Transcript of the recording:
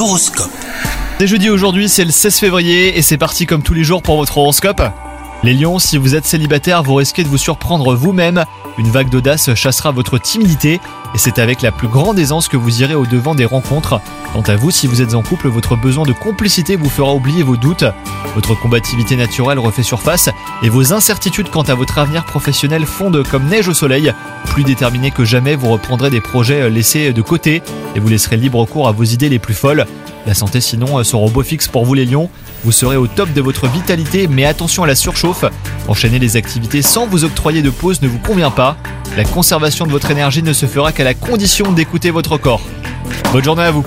L'horoscope. C'est jeudi aujourd'hui, c'est le 16 février et c'est parti comme tous les jours pour votre horoscope. Les lions, si vous êtes célibataire, vous risquez de vous surprendre vous-même. Une vague d'audace chassera votre timidité et c'est avec la plus grande aisance que vous irez au devant des rencontres. Quant à vous, si vous êtes en couple, votre besoin de complicité vous fera oublier vos doutes. Votre combativité naturelle refait surface et vos incertitudes quant à votre avenir professionnel fondent comme neige au soleil. Plus déterminé que jamais, vous reprendrez des projets laissés de côté et vous laisserez libre cours à vos idées les plus folles. La santé sinon sera au beau fixe pour vous les lions. Vous serez au top de votre vitalité, mais attention à la surchauffe. Enchaîner les activités sans vous octroyer de pause ne vous convient pas. La conservation de votre énergie ne se fera qu'à la condition d'écouter votre corps. Bonne journée à vous